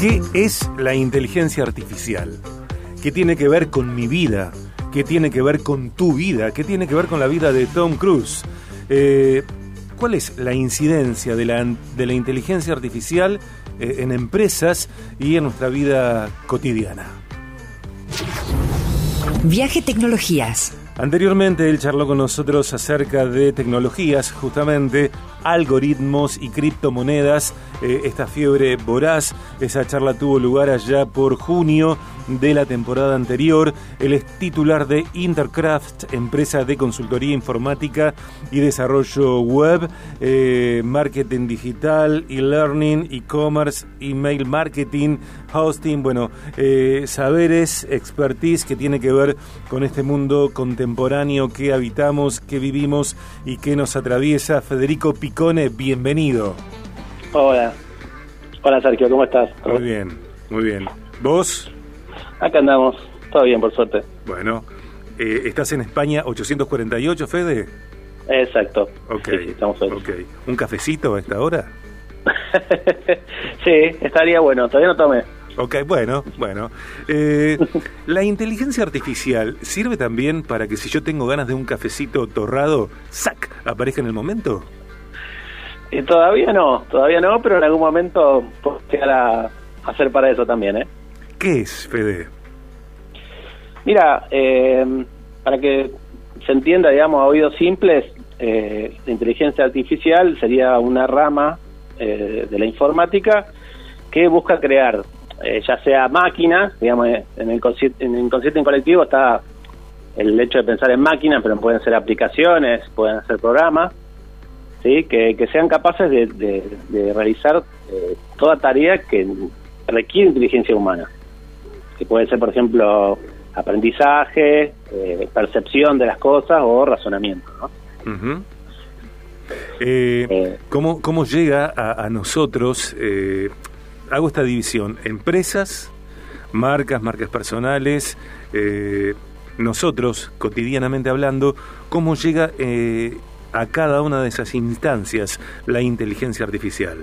¿Qué es la inteligencia artificial? ¿Qué tiene que ver con mi vida? ¿Qué tiene que ver con tu vida? ¿Qué tiene que ver con la vida de Tom Cruise? Eh, ¿Cuál es la incidencia de la, de la inteligencia artificial eh, en empresas y en nuestra vida cotidiana? Viaje Tecnologías. Anteriormente él charló con nosotros acerca de tecnologías, justamente algoritmos y criptomonedas, eh, esta fiebre voraz. Esa charla tuvo lugar allá por junio de la temporada anterior. Él es titular de Intercraft, empresa de consultoría informática y desarrollo web, eh, marketing digital, e-learning, e-commerce, email marketing, hosting, bueno, eh, saberes, expertise que tiene que ver con este mundo contemporáneo que habitamos, que vivimos y que nos atraviesa. Federico Picone, bienvenido. Hola. Hola Sergio, ¿cómo estás? Muy bien, muy bien. ¿Vos? Acá andamos, todo bien por suerte. Bueno, eh, ¿estás en España 848, Fede? Exacto. Ok, Sí, sí, estamos ahí. ok. ¿Un cafecito a esta hora? sí, estaría bueno, todavía no tomé. Ok, bueno, bueno. Eh, ¿La inteligencia artificial sirve también para que si yo tengo ganas de un cafecito torrado, ¡sac! aparezca en el momento? Y todavía no, todavía no, pero en algún momento puedo llegar a hacer para eso también, ¿eh? ¿Qué es, Fede? Mira, eh, para que se entienda, digamos, a oídos simples, eh, la inteligencia artificial sería una rama eh, de la informática que busca crear, eh, ya sea máquinas, digamos, en el, en el inconsciente colectivo está el hecho de pensar en máquinas, pero pueden ser aplicaciones, pueden ser programas, ¿sí? que, que sean capaces de, de- de realizar eh, toda tarea que requiere inteligencia humana que puede ser, por ejemplo, aprendizaje, eh, percepción de las cosas o razonamiento. ¿no? Ujú. Eh, Eh. ¿cómo, cómo llega a, a nosotros? eh, hago esta división, empresas, marcas, marcas personales, nosotros, cotidianamente hablando, ¿cómo llega eh, a cada una de esas instancias la inteligencia artificial?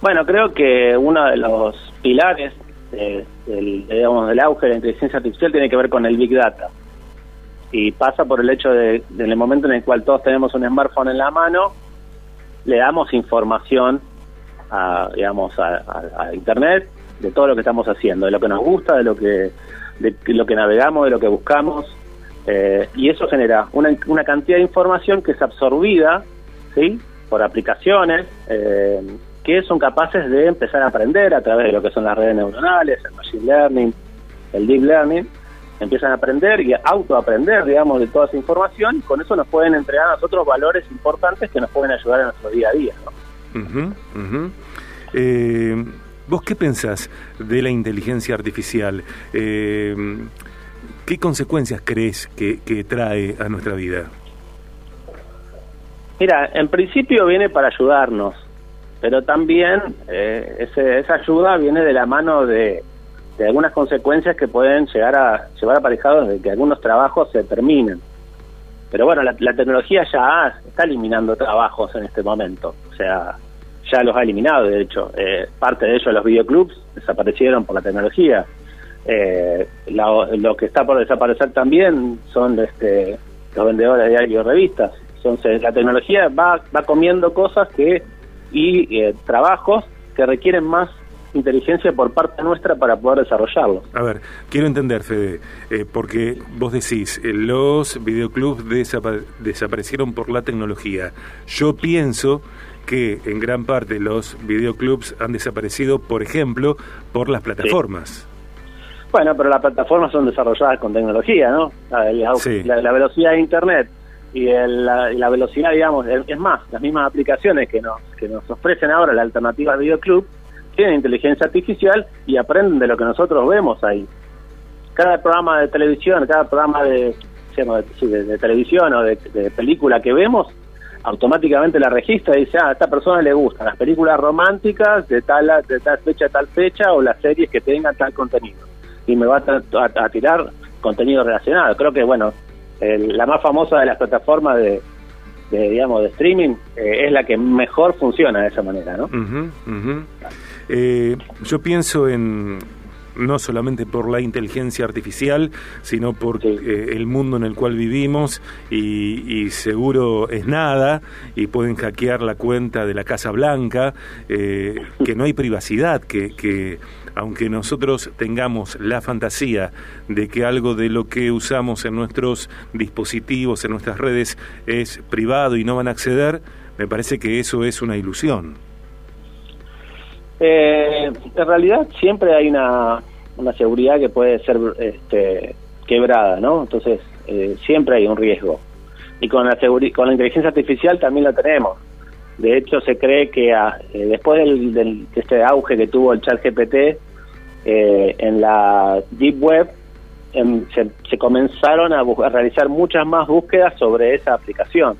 Bueno, creo que uno de los pilares eh, del, digamos, del auge de la inteligencia artificial tiene que ver con el Big Data. Y pasa por el hecho de, de en el momento en el cual todos tenemos un smartphone en la mano, le damos información a, digamos, a, a- Internet de todo lo que estamos haciendo, de lo que nos gusta, de lo que, de lo que navegamos, de lo que buscamos. eh, y eso genera una, una cantidad de información que es absorbida por aplicaciones eh, que son capaces de empezar a aprender a través de lo que son las redes neuronales, el machine learning, el deep learning, empiezan a aprender y a autoaprender, digamos, de toda esa información y con eso nos pueden entregar a nosotros valores importantes que nos pueden ayudar en nuestro día a día. ¿no? Eh, ¿Vos qué pensás de la inteligencia artificial? Eh, ¿Qué consecuencias crees que, que trae a nuestra vida? Mira, en principio viene para ayudarnos, pero también eh, ese- esa ayuda viene de la mano de, de algunas consecuencias que pueden llegar a llevar aparejados de que algunos trabajos se terminen. Pero bueno, la, la tecnología ya está eliminando trabajos en este momento, o sea, ya los ha eliminado, de hecho. Eh, parte de ellos, los videoclubs, desaparecieron por la tecnología. Eh, lo, lo que está por desaparecer también son este, los vendedores de diarios y revistas. Entonces, la tecnología va, va comiendo cosas que y eh, trabajos que requieren más inteligencia por parte nuestra para poder desarrollarlos. A ver, quiero entender, Fede, eh, porque vos decís, eh, los videoclubs desapa- desaparecieron por la tecnología. Yo pienso que en gran parte los videoclubs han desaparecido, por ejemplo, por las plataformas. Bueno, pero las plataformas son desarrolladas con tecnología, ¿no? La, la- Sí. la- la velocidad de Internet y, el- la, y la velocidad, digamos, es, más, las mismas aplicaciones que nos, que nos ofrecen ahora la alternativa al videoclub tienen inteligencia artificial y aprenden de lo que nosotros vemos ahí. Cada programa de televisión, cada programa de, de, televisión o de, película que vemos, automáticamente la registra y dice, ah, a esta persona le gustan las películas románticas de tal, de tal fecha a tal fecha o las series que tengan tal contenido. Y me va a tirar contenido relacionado. Creo que, bueno, el- la más famosa de las plataformas de, de, digamos, de streaming eh, es la que mejor funciona de esa manera, ¿no? Eh, yo pienso en no solamente por la inteligencia artificial, sino por eh, el mundo en el cual vivimos y, seguro es nada y pueden hackear la cuenta de la Casa Blanca, eh, que no hay privacidad, que, que aunque nosotros tengamos la fantasía de que algo de lo que usamos en nuestros dispositivos, en nuestras redes, es privado y no van a acceder, me parece que eso es una ilusión. Eh, en realidad siempre hay una, una seguridad que puede ser este, quebrada, ¿no? Entonces eh, siempre hay un riesgo. Y con la, con la inteligencia artificial también lo tenemos. De hecho, se cree que ah, eh, después del, de este auge que tuvo el chat GPT, eh, en la Deep Web em, se, comenzaron a, a realizar muchas más búsquedas sobre esa aplicación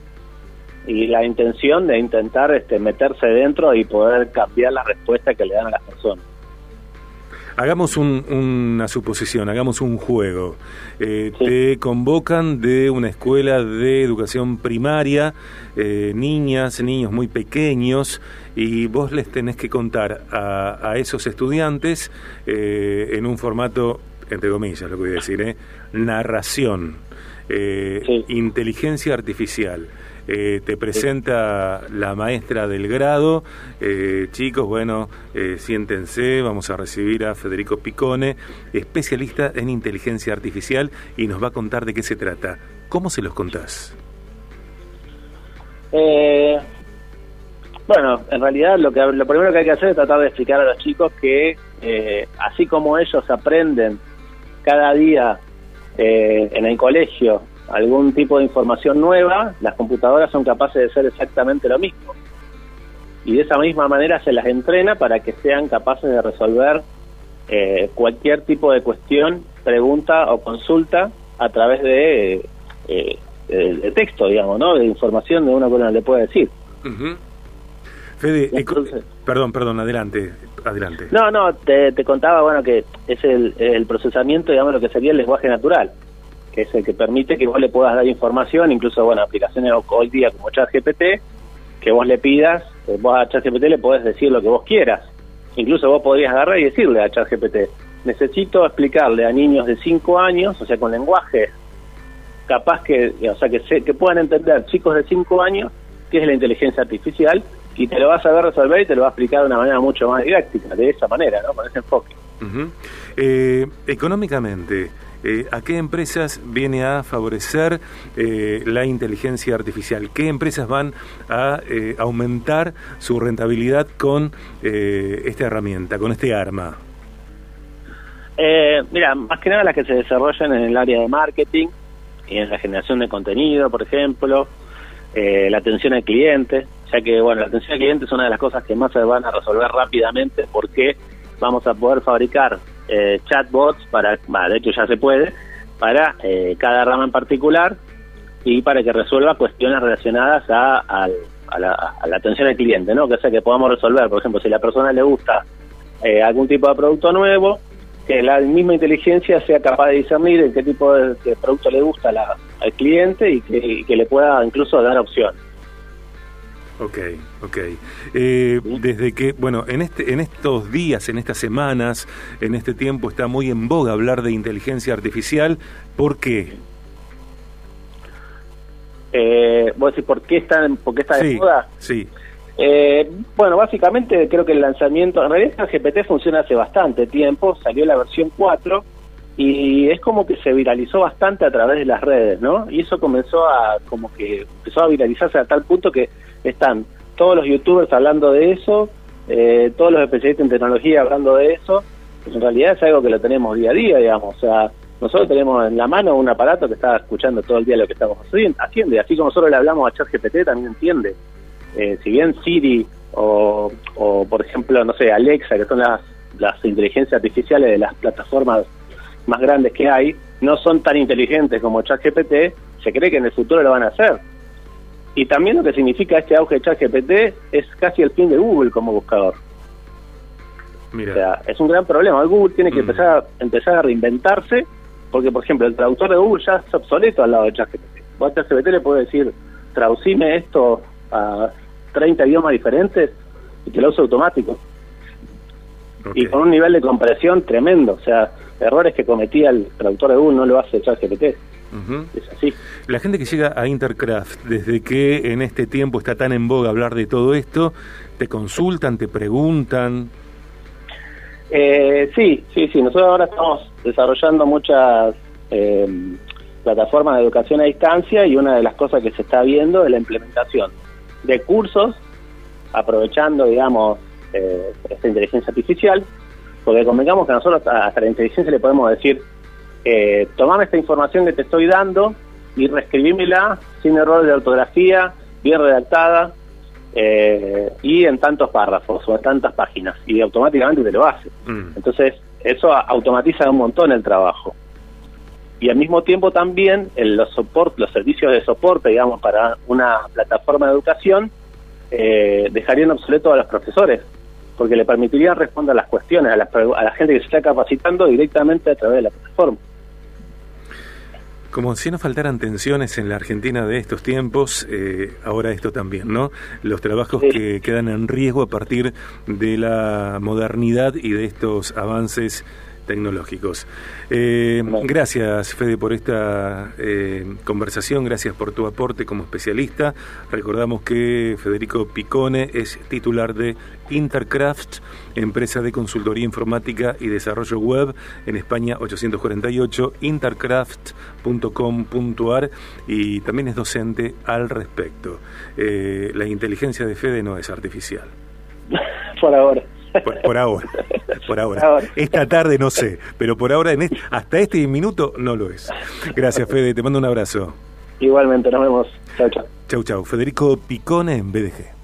y la intención de intentar este, meterse dentro y poder cambiar la respuesta que le dan a las personas. Hagamos una suposición, hagamos un juego. Eh, te convocan de una escuela de educación primaria, eh, niñas, niños muy pequeños, y vos les tenés que contar a, esos estudiantes eh, en un formato, entre comillas, lo que voy a decir, narración, inteligencia artificial. Eh, te presenta la maestra del grado. Eh, chicos, bueno, eh, siéntense, vamos a recibir a Federico Picone, especialista en inteligencia artificial, y nos va a contar de qué se trata. ¿Cómo se los contás? bueno, en realidad lo, que, lo primero que hay que hacer es tratar de explicar a los chicos que así como ellos aprenden cada día en el colegio algún tipo de información nueva, las computadoras son capaces de hacer exactamente lo mismo. Y de esa misma manera se las entrena para que sean capaces de resolver eh, cualquier tipo de cuestión, pregunta o consulta a través de, eh, de, texto, digamos, ¿no? De información de una que uno le puede decir. Fede, perdón, perdón, adelante, adelante. No, no, te, te contaba, bueno, que es el, el procesamiento, digamos, lo que sería el lenguaje natural que es el que permite que vos le puedas dar información, incluso, bueno, aplicaciones hoy día como ChatGPT, que vos le pidas, eh, vos a ChatGPT le podés decir lo que vos quieras. Incluso vos podrías agarrar y decirle a ChatGPT, necesito explicarle a niños de 5 años, o sea, con lenguaje capaz que, o sea, que, se, que puedan entender chicos de 5 años qué es la inteligencia artificial y te lo vas a ver resolver y te lo va a explicar de una manera mucho más didáctica, de esa manera, ¿no? Con ese enfoque. Eh, económicamente, eh, ¿a qué empresas viene a favorecer eh, la inteligencia artificial? ¿Qué empresas van a eh, aumentar su rentabilidad con esta herramienta, con este arma? mira, más que nada las que se desarrollan en el área de marketing y en la generación de contenido, por ejemplo, la atención al cliente, ya que bueno, la atención al cliente es una de las cosas que más se van a resolver rápidamente porque vamos a poder fabricar eh, chatbots para, de hecho ya se puede, para eh, cada rama en particular y para que resuelva cuestiones relacionadas a, la, atención al cliente, ¿no? Que sea que podamos resolver, por ejemplo, si a la persona le gusta eh, algún tipo de producto nuevo, que la misma inteligencia sea capaz de discernir en qué tipo de, producto le gusta al cliente y que, y que le pueda incluso dar opciones. Ok, ok. Eh, desde que, bueno, en, este, en estos días, en estas semanas, en este tiempo está muy en boga hablar de inteligencia artificial. ¿Por qué? Eh, ¿Vos decís por qué está, por qué está de moda? Sí. Eh, bueno, básicamente creo que el lanzamiento, en realidad el GPT funciona hace bastante tiempo, salió la versión 4 y es como que se viralizó bastante a través de las redes, ¿no? Y eso comenzó a, como que empezó a viralizarse a tal punto que están todos los youtubers hablando de eso, eh, todos los especialistas en tecnología hablando de eso, pues en realidad es algo que lo tenemos día a día, digamos, o sea, nosotros tenemos en la mano un aparato que está escuchando todo el día lo que estamos haciendo, y así como nosotros le hablamos a ChatGPT, también entiende. Eh, si bien Siri o, o, por ejemplo, no sé, Alexa, que son las, las inteligencias artificiales de las plataformas más grandes que hay no son tan inteligentes como ChatGPT, se cree que en el futuro lo van a hacer. Y también lo que significa este auge de ChatGPT es casi el fin de Google como buscador. Mira. O sea, es un gran problema. Google tiene que mm. empezar, a, empezar a reinventarse, porque, por ejemplo, el traductor de Google ya es obsoleto al lado de ChatGPT. Vos a ChatGPT le puede decir, traducime esto a 30 idiomas diferentes y te lo usa automático. y con un nivel de compresión tremendo. O sea, errores que cometía el traductor de Google no lo hace ChatGPT. Es así. La gente que llega a Intercraft, desde que en este tiempo está tan en boga hablar de todo esto, ¿te consultan, te preguntan? Eh, sí, sí, sí. Nosotros ahora estamos desarrollando muchas eh, plataformas de educación a distancia y una de las cosas que se está viendo es la implementación de cursos, aprovechando, digamos, eh, esta inteligencia artificial, porque convengamos que nosotros hasta la inteligencia le podemos decir, eh, tomame esta información que te estoy dando y reescribímela sin errores de ortografía, bien redactada, eh, y en tantos párrafos o en tantas páginas, y automáticamente te lo hace. Mm. Entonces, eso automatiza un montón el trabajo. Y al mismo tiempo también en los, los servicios de soporte, digamos, para una plataforma de educación, eh, dejarían obsoletos a los profesores, porque le permitirían responder a las cuestiones a la, a la gente que se está capacitando directamente a través de la plataforma. Como si no faltaran tensiones en la Argentina de estos tiempos, eh, ahora esto también, ¿no? Los trabajos que quedan en riesgo a partir de la modernidad y de estos avances tecnológicos. Eh, gracias, Fede, por esta eh, conversación, gracias por tu aporte como especialista. Recordamos que Federico Picone es titular de Intercraft, empresa de consultoría informática y desarrollo web en España 848, intercraft.com.ar y también es docente al respecto. Eh, la inteligencia de Fede no es artificial. Por ahora. Por, ahora, por ahora. Esta tarde no sé, pero por ahora en hasta este minuto no lo es. Gracias, Fede, te mando un abrazo. Igualmente, nos vemos. Chau, chau. Chau, chau. Federico Picone en BDG.